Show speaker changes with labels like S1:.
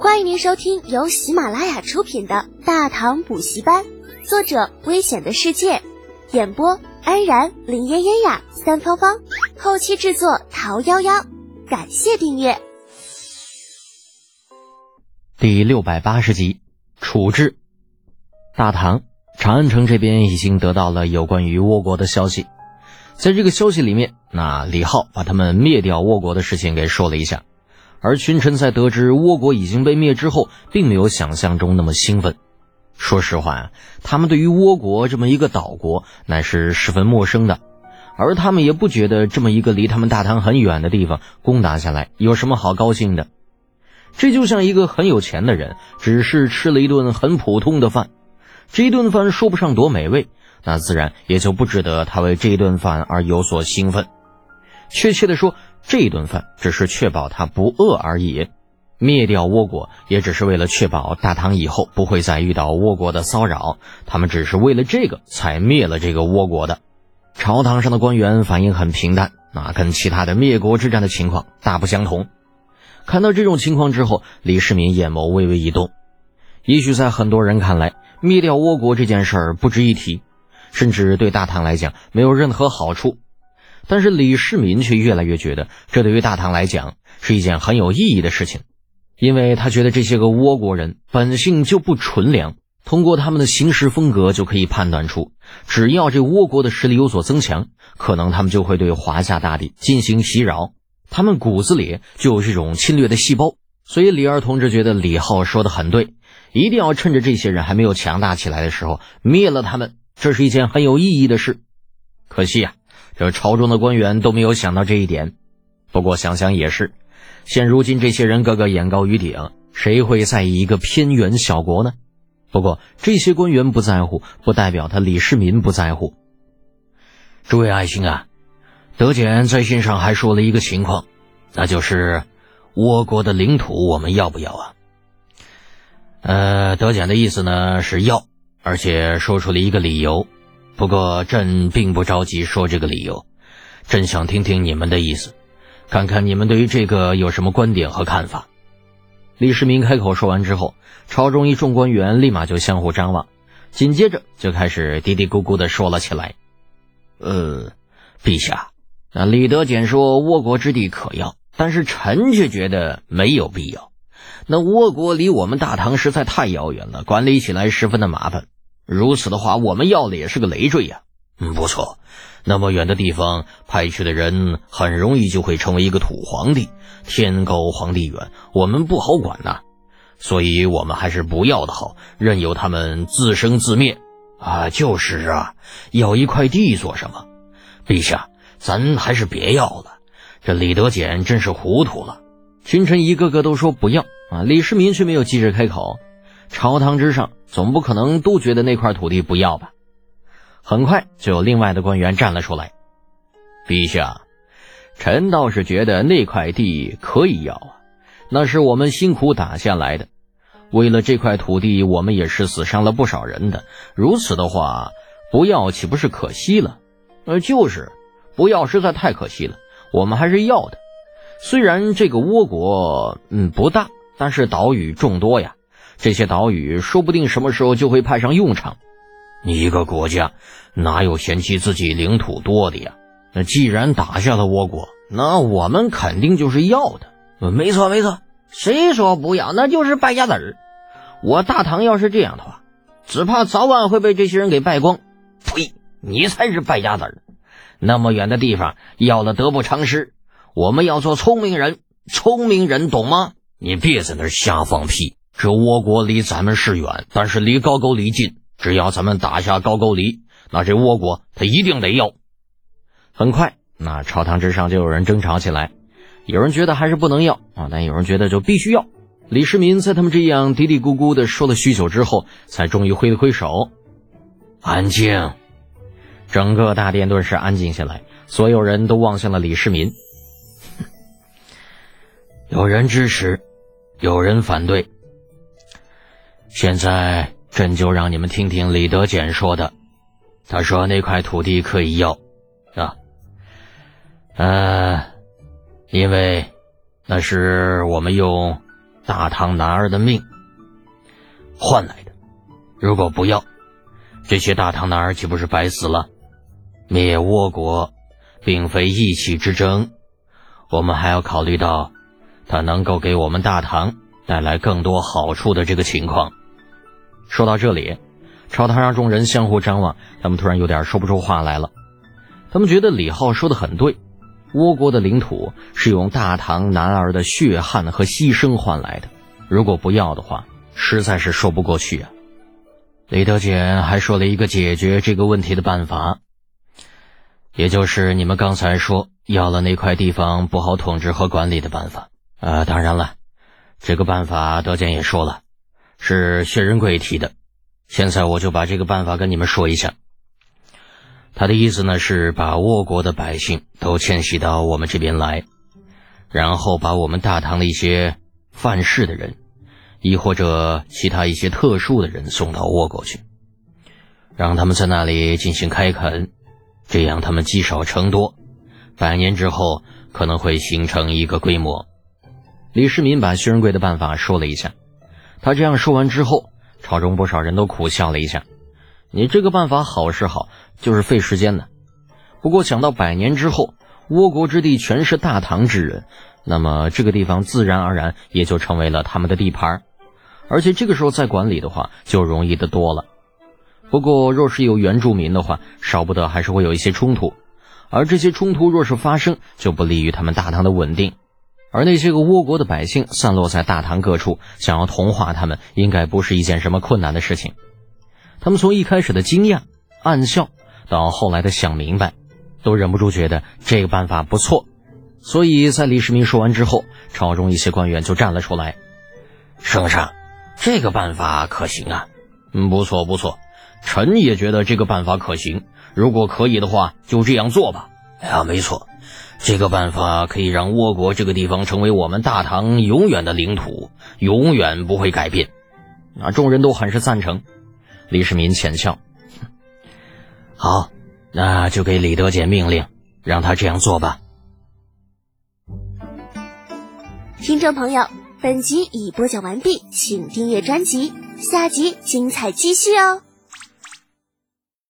S1: 欢迎您收听由喜马拉雅出品的《大唐补习班》，作者：危险的世界，演播：安然、林嫣嫣呀、三芳芳，后期制作：桃夭夭。感谢订阅。
S2: 第六百八十集，处置。大唐长安城这边已经得到了有关于倭国的消息，在这个消息里面，那李浩把他们灭掉倭国的事情给说了一下。而群臣在得知倭国已经被灭之后，并没有想象中那么兴奋。说实话，他们对于倭国这么一个岛国乃是十分陌生的，而他们也不觉得这么一个离他们大唐很远的地方攻打下来有什么好高兴的。这就像一个很有钱的人，只是吃了一顿很普通的饭，这一顿饭说不上多美味，那自然也就不值得他为这一顿饭而有所兴奋。确切的说，这顿饭只是确保他不饿而已。灭掉倭国也只是为了确保大唐以后不会再遇到倭国的骚扰。他们只是为了这个才灭了这个倭国的。朝堂上的官员反应很平淡，那跟其他的灭国之战的情况大不相同。看到这种情况之后，李世民眼眸微微一动。也许在很多人看来，灭掉倭国这件事儿不值一提，甚至对大唐来讲没有任何好处。但是李世民却越来越觉得，这对于大唐来讲是一件很有意义的事情，因为他觉得这些个倭国人本性就不纯良，通过他们的行事风格就可以判断出，只要这倭国的实力有所增强，可能他们就会对华夏大地进行袭扰，他们骨子里就有这种侵略的细胞。所以李二同志觉得李浩说的很对，一定要趁着这些人还没有强大起来的时候灭了他们，这是一件很有意义的事。可惜呀。这朝中的官员都没有想到这一点，不过想想也是，现如今这些人个个眼高于顶，谁会在意一个偏远小国呢？不过这些官员不在乎，不代表他李世民不在乎。诸位爱卿啊，德简在信上还说了一个情况，那就是倭国的领土我们要不要啊？呃，德简的意思呢是要，而且说出了一个理由。不过朕并不着急说这个理由，朕想听听你们的意思，看看你们对于这个有什么观点和看法。李世民开口说完之后，朝中一众官员立马就相互张望，紧接着就开始嘀嘀咕咕的说了起来：“呃，陛下，那李德简说倭国之地可要，但是臣却觉得没有必要。那倭国离我们大唐实在太遥远了，管理起来十分的麻烦。”如此的话，我们要的也是个累赘呀。嗯，不错，那么远的地方派去的人，很容易就会成为一个土皇帝，天高皇帝远，我们不好管呐。所以，我们还是不要的好，任由他们自生自灭。啊，就是啊，要一块地做什么？陛下，咱还是别要了。这李德简真是糊涂了。群臣一个个都说不要啊，李世民却没有急着开口。朝堂之上，总不可能都觉得那块土地不要吧？很快就有另外的官员站了出来：“陛下，臣倒是觉得那块地可以要啊，那是我们辛苦打下来的。为了这块土地，我们也是死伤了不少人的。如此的话，不要岂不是可惜了？呃，就是，不要实在太可惜了。我们还是要的。虽然这个倭国，嗯，不大，但是岛屿众多呀。”这些岛屿说不定什么时候就会派上用场。你一个国家哪有嫌弃自己领土多的呀？那既然打下了倭国，那我们肯定就是要的。没错没错，谁说不要那就是败家子儿。我大唐要是这样的话，只怕早晚会被这些人给败光。呸！你才是败家子儿。那么远的地方要了得不偿失。我们要做聪明人，聪明人懂吗？你别在那儿瞎放屁。这倭国离咱们是远，但是离高句丽近。只要咱们打下高句丽，那这倭国他一定得要。很快，那朝堂之上就有人争吵起来，有人觉得还是不能要啊，但有人觉得就必须要。李世民在他们这样嘀嘀咕咕的说了许久之后，才终于挥了挥手，安静。整个大殿顿时安静下来，所有人都望向了李世民。有人支持，有人反对。现在朕就让你们听听李德俭说的。他说那块土地可以要，啊，呃，因为那是我们用大唐男儿的命换来的。如果不要，这些大唐男儿岂不是白死了？灭倭国并非一气之争，我们还要考虑到他能够给我们大唐带来更多好处的这个情况。说到这里，朝堂上众人相互张望，他们突然有点说不出话来了。他们觉得李浩说的很对，倭国的领土是用大唐男儿的血汗和牺牲换来的，如果不要的话，实在是说不过去啊。李德简还说了一个解决这个问题的办法，也就是你们刚才说要了那块地方不好统治和管理的办法。啊，当然了，这个办法德建也说了，是薛仁贵提的。现在我就把这个办法跟你们说一下。他的意思呢是把倭国的百姓都迁徙到我们这边来，然后把我们大唐的一些犯事的人。亦或者其他一些特殊的人送到倭国去，让他们在那里进行开垦，这样他们积少成多，百年之后可能会形成一个规模。李世民把薛仁贵的办法说了一下，他这样说完之后，朝中不少人都苦笑了一下。你这个办法好是好，就是费时间的。不过想到百年之后，倭国之地全是大唐之人，那么这个地方自然而然也就成为了他们的地盘。而且这个时候再管理的话，就容易的多了。不过，若是有原住民的话，少不得还是会有一些冲突。而这些冲突若是发生，就不利于他们大唐的稳定。而那些个倭国的百姓散落在大唐各处，想要同化他们，应该不是一件什么困难的事情。他们从一开始的惊讶、暗笑，到后来的想明白，都忍不住觉得这个办法不错。所以在李世民说完之后，朝中一些官员就站了出来：“圣上。”这个办法可行啊，嗯，不错不错，臣也觉得这个办法可行。如果可以的话，就这样做吧。哎呀，没错，这个办法可以让倭国这个地方成为我们大唐永远的领土，永远不会改变。啊，众人都很是赞成。李世民浅笑，好，那就给李德俭命令，让他这样做吧。
S1: 听众朋友。本集已播讲完毕，请订阅专辑，下集精彩继续哦。